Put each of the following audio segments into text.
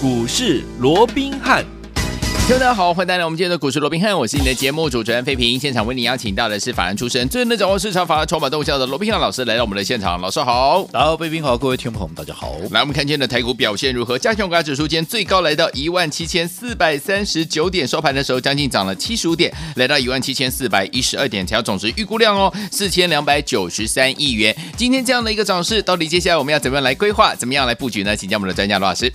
股市罗宾汉。大家好，欢迎来到我们今天的股市罗宾汉，我是你的节目主持人费平。现场为你邀请到的是法人出身、最能掌握市场法案筹码动向的罗宾汉老师来到我们的现场。老师好，大家好，费平好，各位听众朋友们大家好。来，我们看今天的台股表现如何？加权股价指数今天最高来到一万七千四百三十九点，收盘的时候将近涨了七十五点，来到一万七千四百一十二点，成交总值预估量哦四千两百九十三亿元。今天这样的一个涨势，到底接下来我们要怎么样来规划，怎么样来布局呢？请教我们的专家罗老师。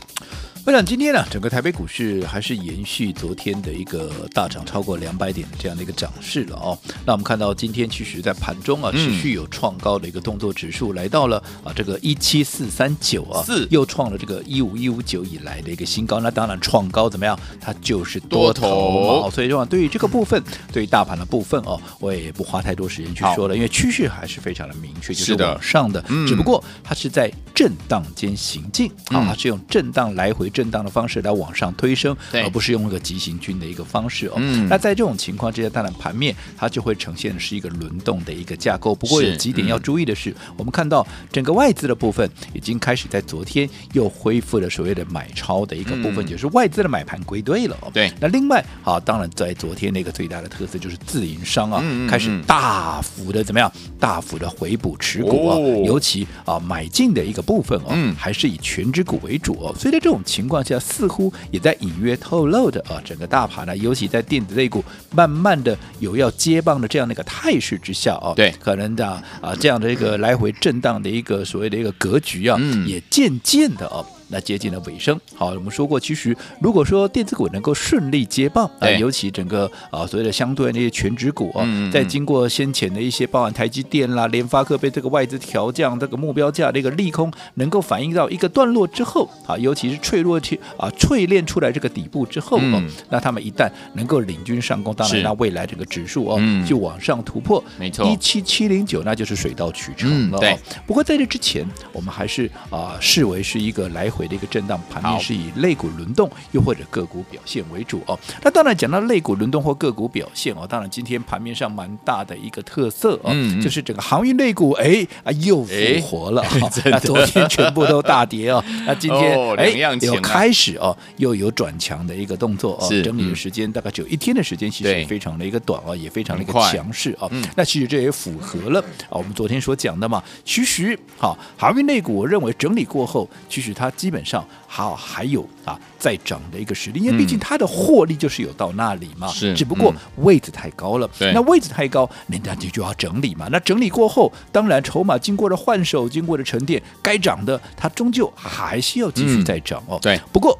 我想今天呢，整个台北股市还是延续昨天的一个大涨超过两百点的这样的一个涨势了哦。那我们看到今天其实，在盘中啊，持续有创高的一个动作，指数来到了啊这个一七四三九啊，是又创了这个一五一五九以来的一个新高。那当然创高怎么样？它就是多头嘛。所以说，对于这个部分，对于大盘的部分哦，我也不花太多时间去说了，因为趋势还是非常的明确，就是往上的。只不过它是在震荡间行进啊，它是用震荡来回。震荡的方式来往上推升，而不是用一个急行军的一个方式哦。嗯、那在这种情况之下，当然盘面它就会呈现的是一个轮动的一个架构。不过有几点要注意的是，是嗯、我们看到整个外资的部分已经开始在昨天又恢复了所谓的买超的一个部分，嗯、就是外资的买盘归队了。对。那另外，啊，当然在昨天那个最大的特色就是自营商啊，开始大幅的怎么样？大幅的回补持股啊，哦、尤其啊买进的一个部分哦，嗯、还是以权值股为主哦。所以在这种情况。况下似乎也在隐约透露着啊，整个大盘呢，尤其在电子类股慢慢的有要接棒的这样的一个态势之下啊，对，可能的啊这样的一个来回震荡的一个所谓的一个格局啊，嗯、也渐渐的啊。那接近了尾声。好，我们说过，其实如果说电子股能够顺利接棒，啊，尤其整个啊所谓的相对那些全值股啊，在经过先前的一些，包含台积电啦、联发科被这个外资调降这个目标价的一个利空，能够反映到一个段落之后，啊，尤其是脆弱去啊淬炼出来这个底部之后，哦，那他们一旦能够领军上攻，当然那未来这个指数哦就往上突破，没错，一七七零九，那就是水到渠成了。对，不过在这之前，我们还是啊视为是一个来回。的一个震荡盘面是以类股轮动又或者个股表现为主哦。那当然讲到类股轮动或个股表现哦，当然今天盘面上蛮大的一个特色哦，嗯、就是整个航运类股哎啊又复活了。那昨天全部都大跌哦，那今天哎又开始哦又有转强的一个动作哦。整理的时间大概只有一天的时间，其实非常的一个短哦，也非常的一个强势哦。那其实这也符合了啊我们昨天所讲的嘛。其实好航运类股，我认为整理过后，其实它基本上好还有啊在涨的一个实力，因为毕竟它的获利就是有到那里嘛，是只不过位置太高了。对，那位置太高，人家就就要整理嘛。那整理过后，当然筹码经过了换手，经过了沉淀，该涨的它终究还是要继续再涨哦。对，不过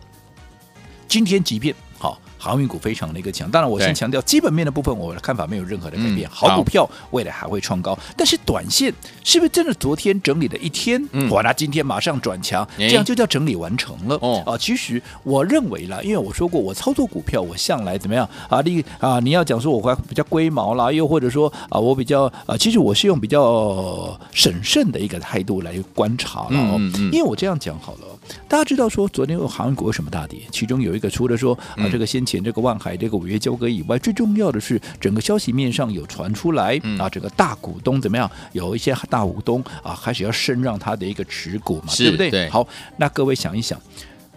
今天即便。航运股非常的一个强，当然我先强调基本面的部分，我的看法没有任何的改变。好股票未来还会创高，但是短线是不是真的昨天整理了一天，哇，那今天马上转强，这样就叫整理完成了？哦啊，其实我认为啦，因为我说过，我操作股票，我向来怎么样啊？你啊，你要讲说我会比较龟毛啦，又或者说啊，我比较啊，其实我是用比较审慎的一个态度来观察了哦。因为我这样讲好了，大家知道说昨天有航运股为什么大跌？其中有一个除了说啊，这个先前。这个万海这个违约交割以外，最重要的是整个消息面上有传出来、嗯、啊，这个大股东怎么样？有一些大股东啊，开始要升让他的一个持股嘛，对不对？对。好，那各位想一想，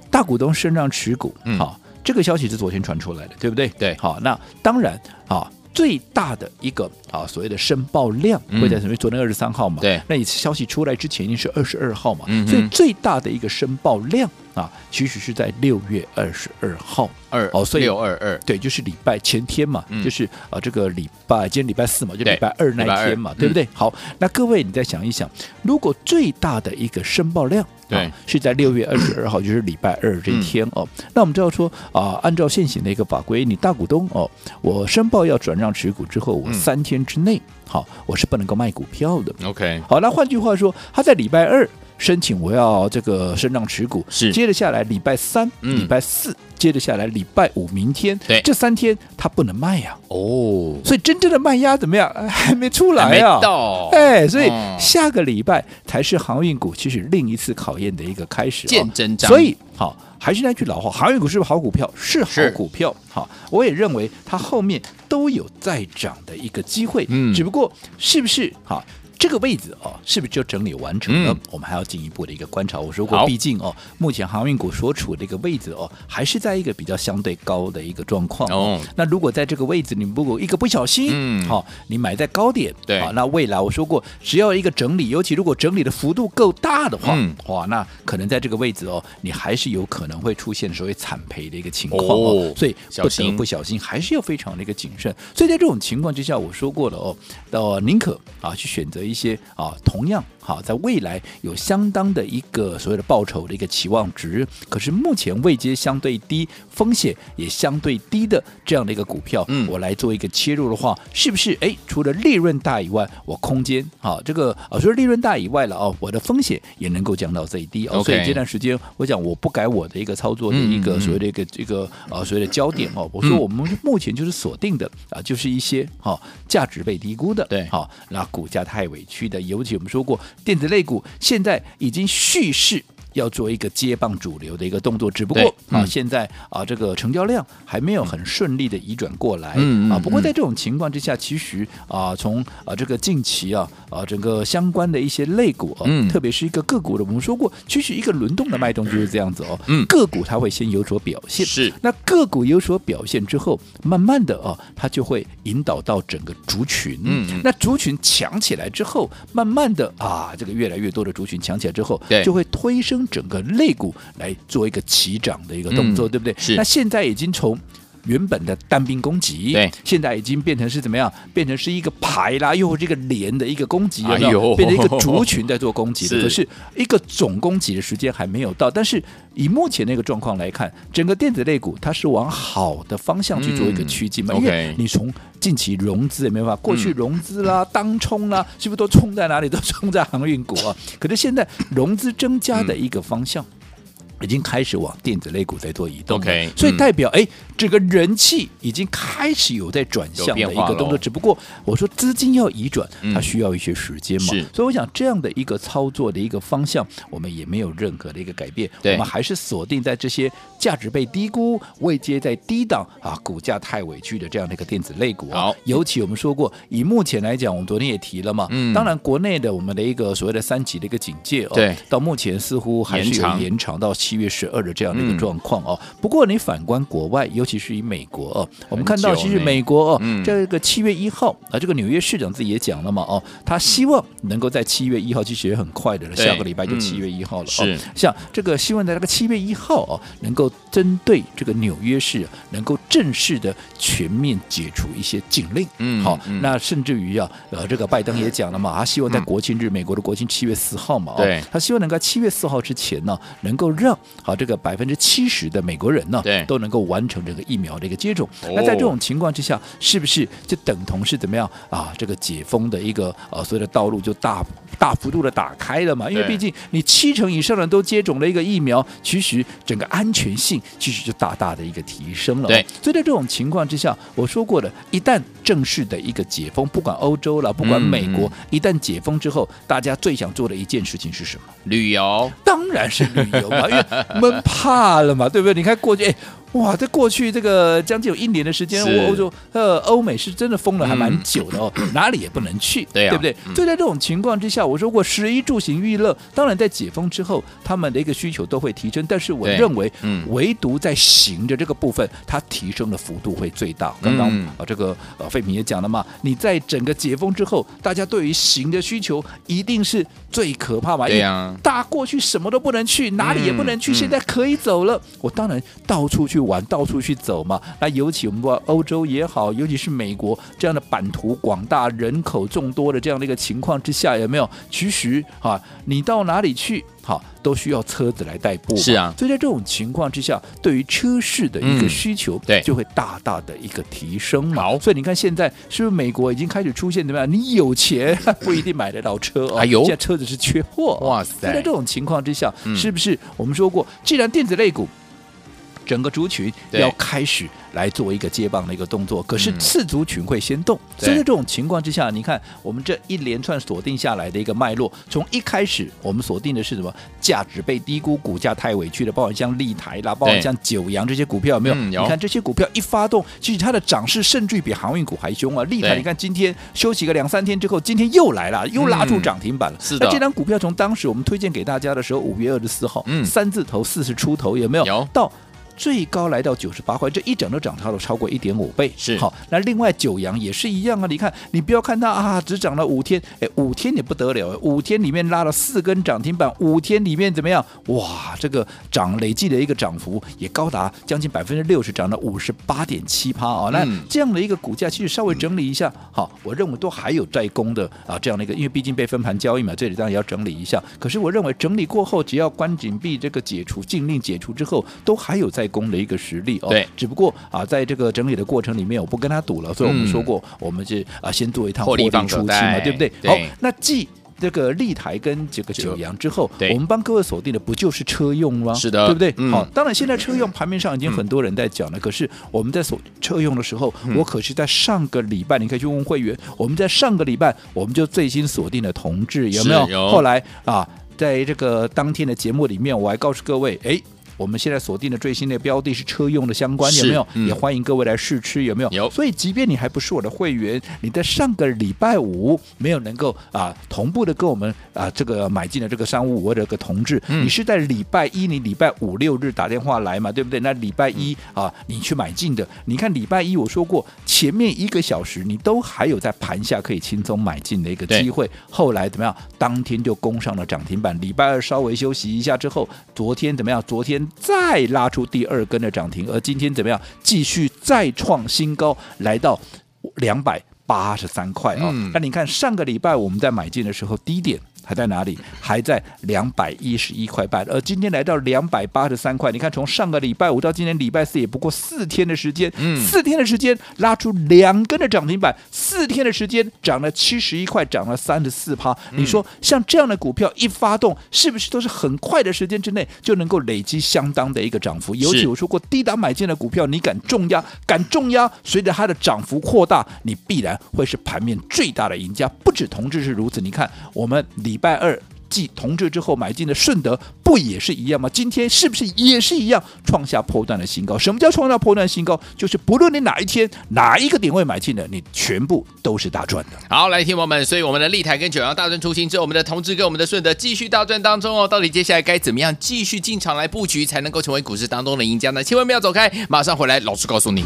大股东升让持股，好、嗯啊，这个消息是昨天传出来的，对不对？对。好，那当然啊，最大的一个啊，所谓的申报量会在什么？嗯、昨天二十三号嘛，对。那你消息出来之前，已经是二十二号嘛，嗯、所以最大的一个申报量。啊，其实是在六月二十二号二哦，所以六二二。对，就是礼拜前天嘛，嗯、就是啊这个礼拜今天礼拜四嘛，就礼拜二那一天嘛，对，对不对？嗯、好，那各位你再想一想，如果最大的一个申报量对、啊、是在六月二十二号，就是礼拜二这一天哦，嗯、那我们知道说啊，按照现行的一个法规，你大股东哦，我申报要转让持股之后，我三天之内好，我是不能够卖股票的。OK，好，那换句话说，他在礼拜二。申请我要这个升让持股，是接着下来礼拜三、嗯、礼拜四，接着下来礼拜五，明天，对，这三天他不能卖呀、啊。哦，所以真正的卖压怎么样？还没出来啊。到，哎，所以下个礼拜才是航运股其实另一次考验的一个开始、哦。见真章。所以好，还是那句老话，航运股是不是好股票？是好股票。好，我也认为它后面都有再涨的一个机会。嗯，只不过是不是好？这个位置哦，是不是就整理完成了？嗯、我们还要进一步的一个观察。我说过，毕竟哦，目前航运股所处的一个位置哦，还是在一个比较相对高的一个状况哦。那如果在这个位置，你如果一个不小心，嗯，好，你买在高点，对，好，那未来我说过，只要一个整理，尤其如果整理的幅度够大的话，嗯、哇，那可能在这个位置哦，你还是有可能会出现所谓惨赔的一个情况哦。所以不得不小心，还是要非常的一个谨慎。所以在这种情况之下，我说过了哦，到，宁可啊去选择一些啊同样。好，在未来有相当的一个所谓的报酬的一个期望值，可是目前位阶相对低，风险也相对低的这样的一个股票，嗯，我来做一个切入的话，是不是？哎，除了利润大以外，我空间好，这个啊，除了利润大以外了哦，我的风险也能够降到最低哦。Okay. 所以这段时间，我讲我不改我的一个操作的一个所谓的一个这个啊所谓的焦点哦，我说我们目前就是锁定的啊，就是一些好价值被低估的，对，好，那股价太委屈的，尤其我们说过。电子类股现在已经蓄势。要做一个接棒主流的一个动作，只不过啊，嗯、现在啊，这个成交量还没有很顺利的移转过来、嗯、啊。不过在这种情况之下，其实啊，从啊这个近期啊啊整个相关的一些类股啊，嗯、特别是一个个股的，我们说过，其实一个轮动的脉动就是这样子哦。嗯，个股它会先有所表现，是那个股有所表现之后，慢慢的啊，它就会引导到整个族群。嗯，那族群强起来之后，慢慢的啊，这个越来越多的族群强起来之后，对就会推升。整个肋骨来做一个起涨的一个动作，嗯、对不对？是。那现在已经从原本的单兵攻击，对，现在已经变成是怎么样？变成是一个排啦，又这个连的一个攻击，变成一个族群在做攻击。的。可是一个总攻击的时间还没有到，但是以目前那个状况来看，整个电子类股它是往好的方向去做一个趋近嘛？嗯、因为你从近期融资也没办法，过去融资啦、嗯、当冲啦，是不是都冲在哪里？都冲在航运股啊？可是现在融资增加的一个方向。嗯已经开始往电子类股在做移动，OK，所以代表哎，这个人气已经开始有在转向的一个动作。只不过我说资金要移转，它需要一些时间嘛。所以我想这样的一个操作的一个方向，我们也没有任何的一个改变。我们还是锁定在这些价值被低估、未接在低档啊、股价太委屈的这样的一个电子类股。好，尤其我们说过，以目前来讲，我们昨天也提了嘛。嗯。当然，国内的我们的一个所谓的三级的一个警戒哦，对，到目前似乎还是有延长到。七月十二的这样的一个状况哦，不过你反观国外，尤其是以美国哦，我们看到其实美国哦，这个七月一号啊，这个纽约市长自己也讲了嘛哦，他希望能够在七月一号，其实也很快的了，下个礼拜就七月一号了哦。像这个希望在那个七月一号哦，能够针对这个纽约市能够正式的全面解除一些禁令，嗯，好，那甚至于啊，呃，这个拜登也讲了嘛，他希望在国庆日，美国的国庆七月四号嘛，对，他希望能够七月四号之前呢，能够让好，这个百分之七十的美国人呢，对，都能够完成这个疫苗的一个接种。哦、那在这种情况之下，是不是就等同是怎么样啊？这个解封的一个呃、啊，所有的道路就大大幅度的打开了嘛？因为毕竟你七成以上的人都接种了一个疫苗，其实整个安全性其实就大大的一个提升了。对，所以在这种情况之下，我说过的，一旦正式的一个解封，不管欧洲了，不管美国，嗯、一旦解封之后，大家最想做的一件事情是什么？旅游，当然是旅游嘛，因为。闷怕了嘛，对不对？你看过去，哎。哇，在过去这个将近有一年的时间，欧洲呃欧美是真的封了还蛮久的哦，嗯、哪里也不能去，对，啊、对不对？所以在这种情况之下，我说过，食衣住行娱乐，当然在解封之后，他们的一个需求都会提升，但是我认为，嗯，唯独在行的这个部分，它提升的幅度会最大。刚刚啊，这个呃费平也讲了嘛，你在整个解封之后，大家对于行的需求一定是最可怕嘛，对呀、啊，大过去什么都不能去，哪里也不能去，嗯、现在可以走了，我当然到处去。玩到处去走嘛，那尤其我们说欧洲也好，尤其是美国这样的版图广大、人口众多的这样的一个情况之下，有没有？其实啊，你到哪里去，好，都需要车子来代步。是啊，所以在这种情况之下，对于车市的一个需求，对，就会大大的一个提升嘛。好，所以你看现在是不是美国已经开始出现怎么样？你有钱 不一定买得到车哦，现在车子是缺货。哇塞！在这种情况之下，是不是我们说过，既然电子类股整个族群要开始来做一个接棒的一个动作，可是次族群会先动，对所以在这种情况之下，你看我们这一连串锁定下来的一个脉络，从一开始我们锁定的是什么？价值被低估，股价太委屈的，包括像立台啦，包括像九阳这些股票有没有？嗯、有你看这些股票一发动，其实它的涨势甚至于比航运股还凶啊！立台，你看今天休息个两三天之后，今天又来了，又拉住涨停板了。嗯、是的，那这张股票从当时我们推荐给大家的时候，五月二十四号，嗯，三字头四十出头，有没有？有到。最高来到九十八块，这一整都涨超了超过一点五倍。是好，那另外九阳也是一样啊。你看，你不要看它啊，只涨了五天，哎，五天也不得了，五天里面拉了四根涨停板，五天里面怎么样？哇，这个涨累计的一个涨幅也高达将近百分之六十，涨了五十八点七趴啊。那这样的一个股价，其实稍微整理一下，好，我认为都还有在攻的啊。这样的一个，因为毕竟被分盘交易嘛，这里当然要整理一下。可是我认为整理过后，只要关紧闭这个解除禁令解除之后，都还有在攻的一个实力。哦，对，只不过啊，在这个整理的过程里面，我不跟他赌了，所以我们说过，嗯、我们是啊，先做一趟获利出清嘛，对不对？对好，那继这个立台跟这个九阳之后，我们帮各位锁定的不就是车用吗？是的，对不对？嗯、好，当然现在车用盘面上已经很多人在讲了，嗯、可是我们在锁车用的时候，嗯、我可是在上个礼拜，你可以去问会员，我们在上个礼拜我们就最新锁定了同志有没有？有后来啊，在这个当天的节目里面，我还告诉各位，哎。我们现在锁定的最新的标的是车用的相关，有没有？嗯、也欢迎各位来试吃，有没有？有。所以，即便你还不是我的会员，你在上个礼拜五没有能够啊同步的跟我们啊这个买进的这个三五五的这个同志，嗯、你是在礼拜一，你礼拜五六日打电话来嘛，对不对？那礼拜一啊，你去买进的，你看礼拜一我说过，前面一个小时你都还有在盘下可以轻松买进的一个机会，后来怎么样？当天就攻上了涨停板。礼拜二稍微休息一下之后，昨天怎么样？昨天。再拉出第二根的涨停，而今天怎么样？继续再创新高，来到两百八十三块啊！那你看上个礼拜我们在买进的时候低点。还在哪里？还在两百一十一块半，而今天来到两百八十三块。你看，从上个礼拜五到今天礼拜四，也不过四天的时间，嗯，四天的时间拉出两根的涨停板，四天的时间涨了七十一块，涨了三十四趴。你说像这样的股票一发动，是不是都是很快的时间之内就能够累积相当的一个涨幅？尤其我说过，低档买进的股票，你敢重压，敢重压，随着它的涨幅扩大，你必然会是盘面最大的赢家。不止同志是如此，你看我们李。礼拜二继同志之后买进的顺德不也是一样吗？今天是不是也是一样创下波段的新高？什么叫创下波段新高？就是不论你哪一天哪一个点位买进的，你全部都是大赚的。好，来听我们，所以我们的立台跟九阳大赚出清之后，我们的同志跟我们的顺德继续大赚当中哦。到底接下来该怎么样继续进场来布局，才能够成为股市当中的赢家呢？千万不要走开，马上回来，老师告诉你。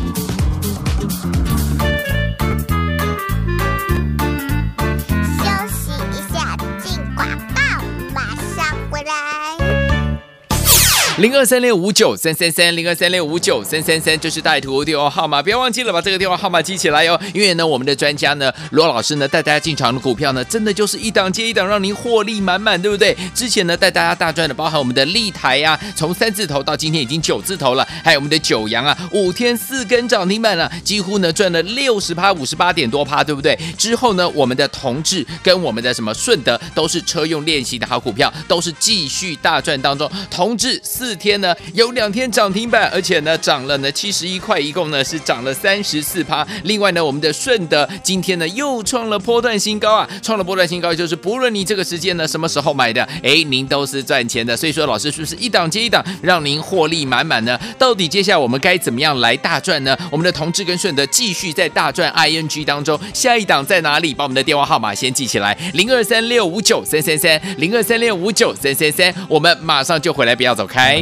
零二三六五九三三三，零二三六五九三三三，就是带图电话号码，不要忘记了把这个电话号码记起来哟。因为呢，我们的专家呢，罗老师呢，带大家进场的股票呢，真的就是一档接一档，让您获利满满，对不对？之前呢，带大家大赚的，包含我们的立台呀、啊，从三字头到今天已经九字头了，还有我们的九阳啊，五天四根涨停板了，几乎呢赚了六十趴，五十八点多趴，对不对？之后呢，我们的同志跟我们的什么顺德都是车用练习的好股票，都是继续大赚当中，同志四。四天呢有两天涨停板，而且呢涨了呢七十一块，一共呢是涨了三十四趴。另外呢，我们的顺德今天呢又创了波段新高啊，创了波段新高，就是不论你这个时间呢什么时候买的，哎，您都是赚钱的。所以说，老师是不是一档接一档，让您获利满满呢？到底接下来我们该怎么样来大赚呢？我们的同志跟顺德继续在大赚 ING 当中，下一档在哪里？把我们的电话号码先记起来，零二三六五九三三三，零二三六五九三三三，我们马上就回来，不要走开。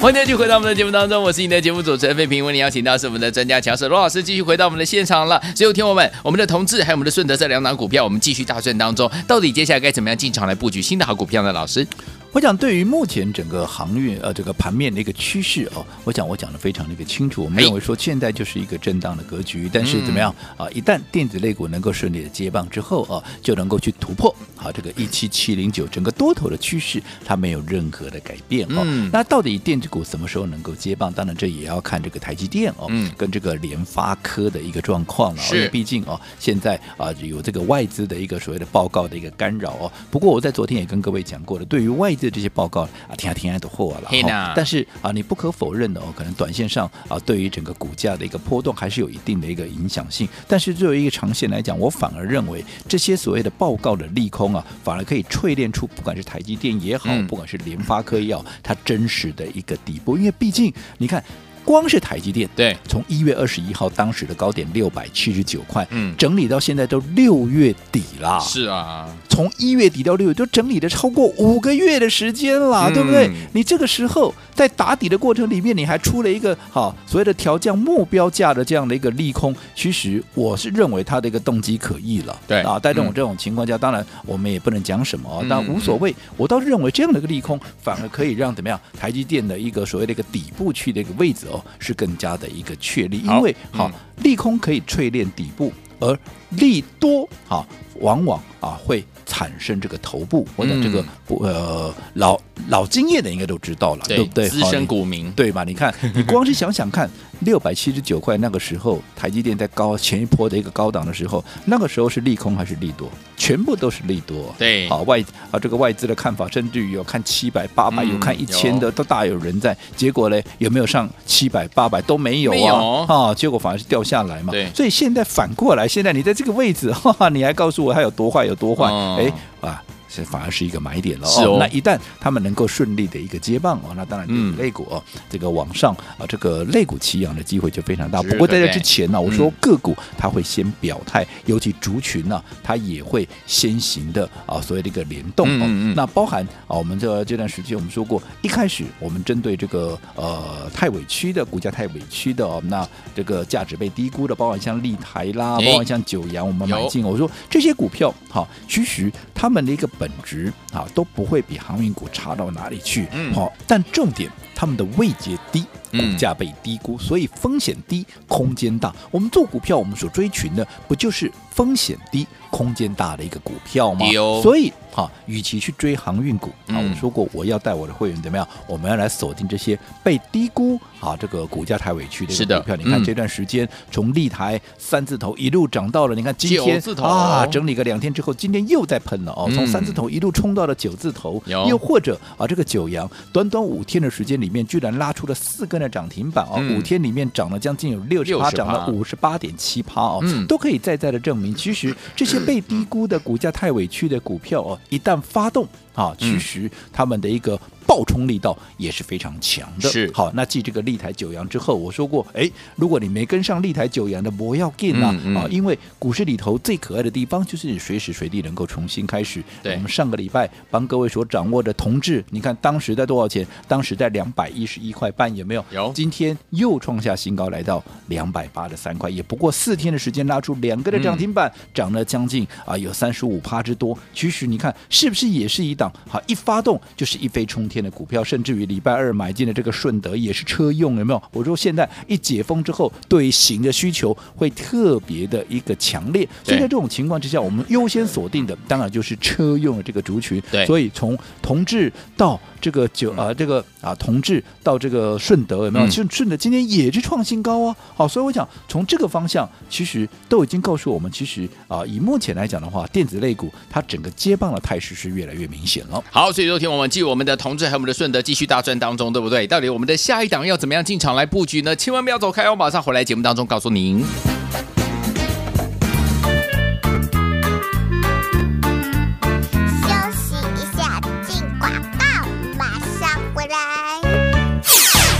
欢迎继续回到我们的节目当中，我是你的节目主持人费平，为你邀请到是我们的专家强势罗老师，继续回到我们的现场了。所有听友们，我们的同志还有我们的顺德这两档股票，我们继续大赚当中，到底接下来该怎么样进场来布局新的好股票呢？老师？我想，对于目前整个航运呃这个盘面的一个趋势哦，我想我讲的非常的一个清楚。我们认为说现在就是一个震荡的格局，但是怎么样啊？一旦电子类股能够顺利的接棒之后啊，就能够去突破好这个一七七零九整个多头的趋势，它没有任何的改变哦。那到底电子股什么时候能够接棒？当然这也要看这个台积电哦，跟这个联发科的一个状况了。因为毕竟哦，现在啊有这个外资的一个所谓的报告的一个干扰哦。不过我在昨天也跟各位讲过了，对于外这这些报告啊，听啊听啊都货了，但是啊，你不可否认的哦，可能短线上啊，对于整个股价的一个波动还是有一定的一个影响性。但是作为一个长线来讲，我反而认为这些所谓的报告的利空啊，反而可以淬炼出不管是台积电也好，不管是联发科也好，它真实的一个底部。因为毕竟你看。光是台积电，对，从一月二十一号当时的高点六百七十九块，嗯，整理到现在都六月底了，是啊，从一月底到六月都整理了超过五个月的时间了，嗯、对不对？你这个时候在打底的过程里面，你还出了一个好所谓的调降目标价的这样的一个利空，其实我是认为它的一个动机可疑了，对。啊，在这种这种情况下，当然我们也不能讲什么，嗯、但无所谓，我倒是认为这样的一个利空反而可以让怎么样台积电的一个所谓的一个底部区的一个位置哦。是更加的一个确立，因为好、嗯、利空可以淬炼底部，而利多啊往往啊会产生这个头部。或者这个不呃老老经验的应该都知道了，对，对不对？资深股民对吧？你看，你光是想想看。六百七十九块，那个时候台积电在高前一波的一个高档的时候，那个时候是利空还是利多？全部都是利多。对，好外啊，这个外资的看法，甚至于有看七百、八百，有看一千的，都大有人在。结果呢，有没有上七百、八百都没有啊？有啊，结果反而是掉下来嘛。对，所以现在反过来，现在你在这个位置，哈哈，你还告诉我它有多坏有多坏？哎、嗯、啊！这反而是一个买点了哦，哦。那一旦他们能够顺利的一个接棒哦，那当然电子类股哦，嗯、这个往上啊，这个类股起扬的机会就非常大。不过在这之前呢、啊，我说个股它会先表态，嗯、尤其族群呢、啊，它也会先行的啊，所谓的一个联动哦。那包含啊，我们这这段时间我们说过，一开始我们针对这个呃太委屈的股价太委屈的哦，那这个价值被低估的，包含像立台啦，包含像九阳，我们买进。我说这些股票好，其实他们的一个。本质啊都不会比航运股差到哪里去，好，但重点他们的位阶低，股价被低估，所以风险低，空间大。我们做股票，我们所追寻的不就是风险低、空间大的一个股票吗？所以。哈，与其去追航运股，啊，我说过我要带我的会员怎么样？我们要来锁定这些被低估，啊，这个股价太委屈的股票。你看这段时间从立台三字头一路涨到了，你看今天啊，整理个两天之后，今天又在喷了哦，从三字头一路冲到了九字头，又或者啊，这个九阳短短五天的时间里面，居然拉出了四根的涨停板哦，五天里面涨了将近有六十八，涨了五十八点七趴哦，都可以再再的证明，其实这些被低估的股价太委屈的股票哦。一旦发动啊，其实他们的一个。爆冲力道也是非常强的。是好，那继这个立台九阳之后，我说过，哎，如果你没跟上立台九阳的，不要进啊啊！因为股市里头最可爱的地方就是你随时随地能够重新开始。对，我们上个礼拜帮各位所掌握的同志，你看当时在多少钱？当时在两百一十一块半，有没有？有。今天又创下新高，来到两百八十三块，也不过四天的时间拉出两个的涨停板，涨、嗯、了将近啊有三十五趴之多。其实你看是不是也是一档？好，一发动就是一飞冲天。的股票，甚至于礼拜二买进的这个顺德也是车用，有没有？我说现在一解封之后，对于型的需求会特别的一个强烈，所以在这种情况之下，我们优先锁定的当然就是车用的这个族群。对，所以从同志到这个九啊，这个啊同志到这个顺德，有没有？顺顺德今天也是创新高啊！好，所以我想从这个方向，其实都已经告诉我们，其实啊，以目前来讲的话，电子类股它整个接棒的态势是越来越明显好，所以昨天我们继我们的同志。还有我们的顺德继续大赚当中，对不对？到底我们的下一档要怎么样进场来布局呢？千万不要走开，哦马上回来节目当中告诉您。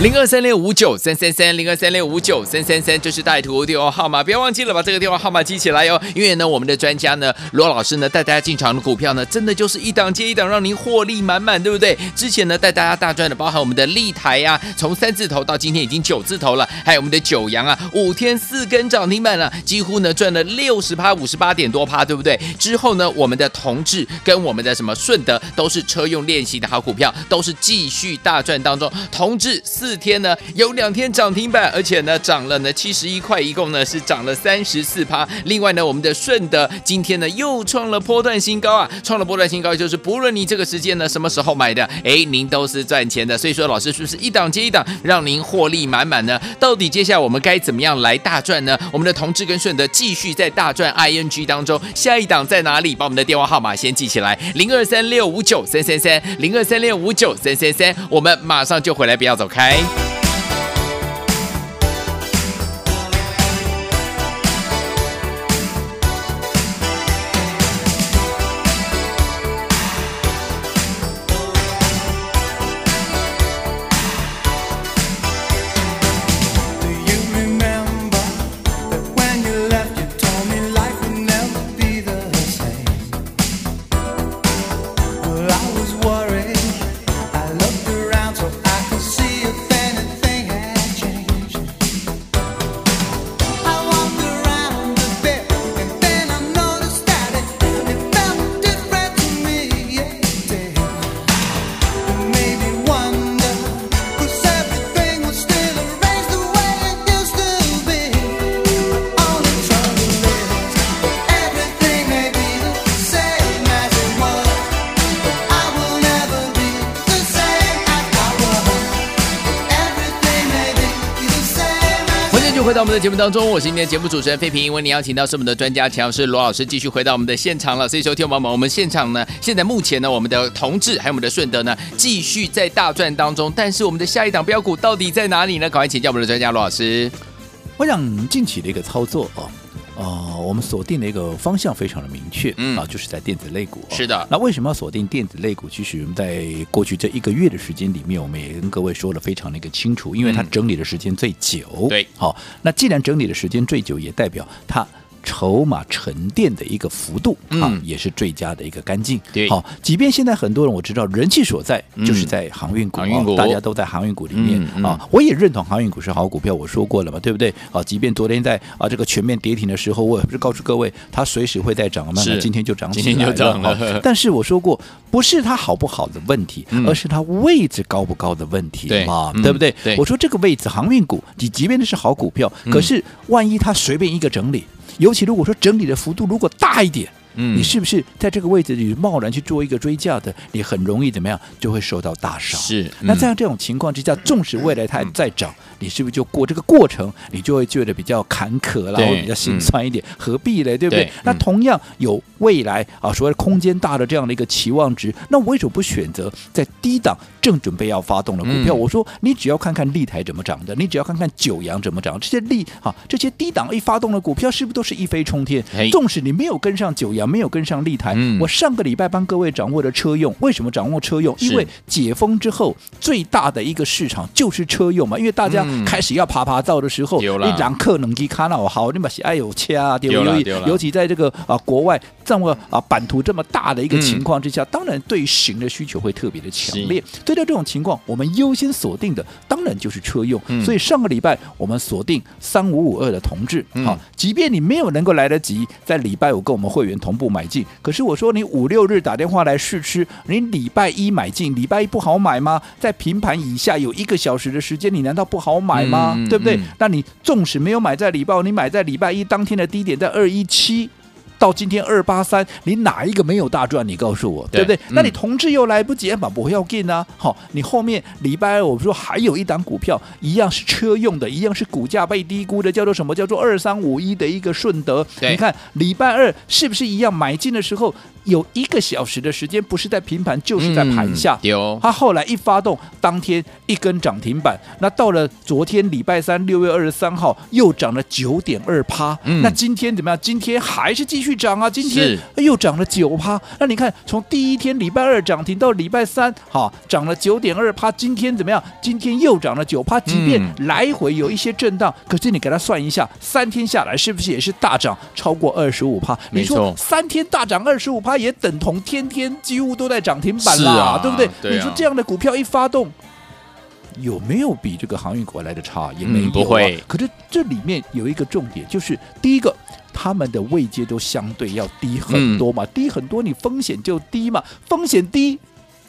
零二三六五九三三三，零二三六五九三三三，这是带图电话号码，不要忘记了把这个电话号码记起来哟。因为呢，我们的专家呢，罗老师呢，带大家进场的股票呢，真的就是一档接一档，让您获利满满，对不对？之前呢，带大家大赚的，包含我们的立台呀、啊，从三字头到今天已经九字头了，还有我们的九阳啊，五天四根涨停板了，几乎呢赚了六十趴，五十八点多趴，对不对？之后呢，我们的同志跟我们的什么顺德都是车用练习的好股票，都是继续大赚当中，同志四。四天呢，有两天涨停板，而且呢涨了呢七十一块，一共呢是涨了三十四趴。另外呢，我们的顺德今天呢又创了波段新高啊，创了波段新高，就是不论你这个时间呢什么时候买的，哎，您都是赚钱的。所以说，老师是不是一档接一档，让您获利满满呢？到底接下来我们该怎么样来大赚呢？我们的同志跟顺德继续在大赚 ING 当中，下一档在哪里？把我们的电话号码先记起来，零二三六五九三三三，零二三六五九三三三，我们马上就回来，不要走开。回节目当中，我是今天的节目主持人费平，为您邀请到是我们的专家强师罗老师，继续回到我们的现场了。所以，收听宝宝们，我们现场呢，现在目前呢，我们的同志还有我们的顺德呢，继续在大赚当中。但是，我们的下一档标股到底在哪里呢？赶快请教我们的专家罗老师。我想近期的一个操作哦，哦、我们锁定的一个方向非常的明确，嗯啊，就是在电子类股。是的，那为什么要锁定电子类股？其实我们在过去这一个月的时间里面，我们也跟各位说的非常的一个清楚，因为它整理的时间最久。嗯、对，好，那既然整理的时间最久，也代表它。筹码沉淀的一个幅度啊，嗯、也是最佳的一个干净。对，好，即便现在很多人我知道人气所在就是在航运股，大家都在航运股里面、啊。我也认同航运股是好股票，我说过了嘛，对不对？啊，即便昨天在啊这个全面跌停的时候，我也不是告诉各位它随时会再涨嘛，那今天就涨起来了，今天就涨了。但是我说过，不是它好不好的问题，嗯、而是它位置高不高的问题嘛，对，对不对？对我说这个位置航运股，你即便那是好股票，可是万一它随便一个整理。尤其如果说整理的幅度如果大一点，嗯，你是不是在这个位置里贸然去做一个追价的，你很容易怎么样就会受到大伤？是。嗯、那在这种情况之下，纵使未来它还在涨，嗯、你是不是就过这个过程，你就会觉得比较坎坷了，然后比较心酸一点？嗯、何必嘞？对不对？对那同样有未来啊，所谓空间大的这样的一个期望值，那我为什么不选择在低档正准备要发动的股票？嗯、我说你只要看看立台怎么涨的，你只要看看九阳怎么涨，这些利啊，这些低档一发动的股票，是不是都是一飞冲天？纵使你没有跟上九阳。没有跟上立台，嗯、我上个礼拜帮各位掌握的车用，为什么掌握车用？因为解封之后最大的一个市场就是车用嘛，因为大家开始要爬爬造的时候，嗯、你让客能给看到好，你把哎呦切啊，对不对？尤其在这个啊国外这么啊版图这么大的一个情况之下，嗯、当然对于型的需求会特别的强烈。是对待这种情况，我们优先锁定的当然就是车用。嗯、所以上个礼拜我们锁定三五五二的同志，好、嗯，即便你没有能够来得及在礼拜五跟我们会员同。同步买进，可是我说你五六日打电话来试吃，你礼拜一买进，礼拜一不好买吗？在平盘以下有一个小时的时间，你难道不好买吗？嗯、对不对？嗯、那你纵使没有买在礼拜，你买在礼拜一当天的低点在二一七。到今天二八三，你哪一个没有大赚？你告诉我，对，对不对？嗯、那你同志又来不及，嘛不要进啊！好，你后面礼拜二我们说还有一档股票，一样是车用的，一样是股价被低估的，叫做什么？叫做二三五一的一个顺德。你看礼拜二是不是一样买进的时候？有一个小时的时间不是在平盘就是在盘下。有、嗯，它后来一发动，当天一根涨停板。那到了昨天礼拜三六月二十三号又涨了九点二趴。嗯，那今天怎么样？今天还是继续涨啊！今天又涨了九趴。那你看，从第一天礼拜二涨停到礼拜三，好涨了九点二趴。今天怎么样？今天又涨了九趴。即便来回有一些震荡，可是你给它算一下，三天下来是不是也是大涨超过二十五趴？你说三天大涨二十五趴，也等同天天几乎都在涨停板啦，啊、对不对？对啊、你说这样的股票一发动，有没有比这个航运股来的差？也没有、啊嗯、不会。可是这里面有一个重点，就是第一个，他们的位阶都相对要低很多嘛，嗯、低很多，你风险就低嘛，风险低。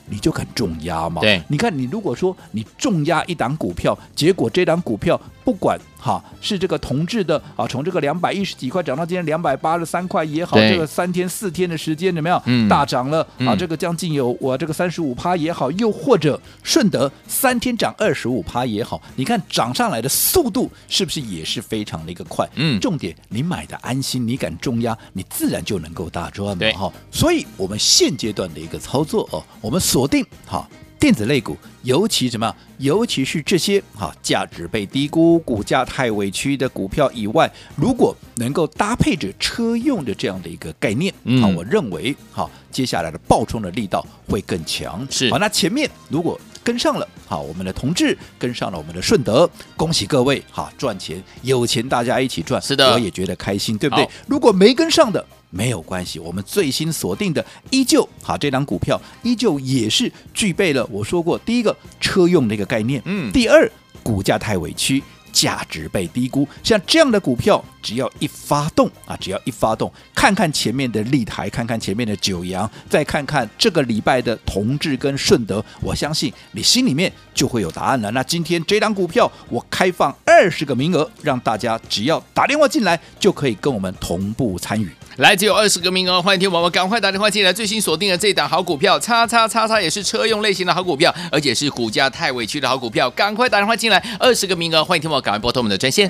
你就敢重压嘛？对，你看，你如果说你重压一档股票，结果这档股票不管哈是这个同志的啊，从这个两百一十几块涨到今天两百八十三块也好，这个三天四天的时间怎么样、嗯、大涨了啊？这个将近有我这个三十五趴也好，又或者顺德三天涨二十五趴也好，你看涨上来的速度是不是也是非常的一个快？嗯，重点你买的安心，你敢重压，你自然就能够大赚嘛哈。所以我们现阶段的一个操作哦，我们锁定哈。电子类股，尤其什么？尤其是这些哈价值被低估、股价太委屈的股票以外，如果能够搭配着车用的这样的一个概念，嗯，我认为哈接下来的爆冲的力道会更强。是，好，那前面如果跟上了，好，我们的同志跟上了我们的顺德，恭喜各位哈赚钱，有钱大家一起赚，是的，我也觉得开心，对不对？如果没跟上的。没有关系，我们最新锁定的依旧好，这张股票依旧也是具备了我说过第一个车用的一个概念，嗯，第二股价太委屈。价值被低估，像这样的股票，只要一发动啊，只要一发动，看看前面的立台，看看前面的九阳，再看看这个礼拜的同志跟顺德，我相信你心里面就会有答案了。那今天这档股票，我开放二十个名额，让大家只要打电话进来，就可以跟我们同步参与。来，只有二十个名额，欢迎听我们赶快打电话进来。最新锁定的这档好股票，叉叉叉叉也是车用类型的好股票，而且是股价太委屈的好股票，赶快打电话进来，二十个名额，欢迎听我。赶快拨通我们的专线。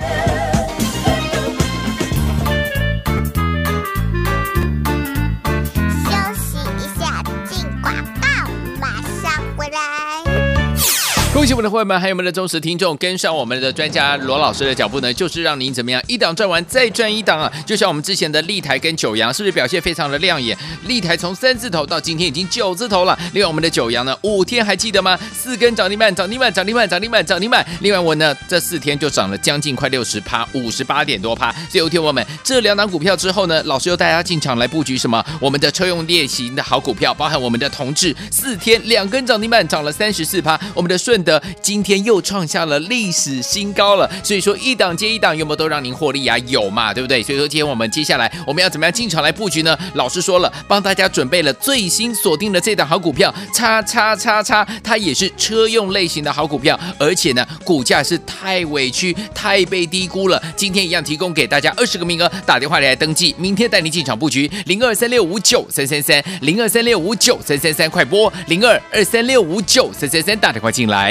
恭喜我们的会员们，还有我们的忠实听众，跟上我们的专家罗老师的脚步呢，就是让您怎么样一档赚完再赚一档啊！就像我们之前的立台跟九阳，是不是表现非常的亮眼？立台从三字头到今天已经九字头了。另外我们的九阳呢，五天还记得吗？四根涨停板，涨停板，涨停板，涨停板，涨停板。另外我呢，这四天就涨了将近快六十趴，五十八点多趴。最后听我们这两档股票之后呢，老师又带大家进场来布局什么？我们的车用类型的好股票，包含我们的同志，四天两根涨停板，涨了三十四趴。我们的顺德。今天又创下了历史新高了，所以说一档接一档，有没有都让您获利啊？有嘛，对不对？所以说今天我们接下来我们要怎么样进场来布局呢？老师说了，帮大家准备了最新锁定的这档好股票，叉叉叉叉，它也是车用类型的好股票，而且呢，股价是太委屈、太被低估了。今天一样提供给大家二十个名额，打电话来登记，明天带你进场布局零二三六五九三三三零二三六五九三三三，快拨零二二三六五九三三三，打电话进来。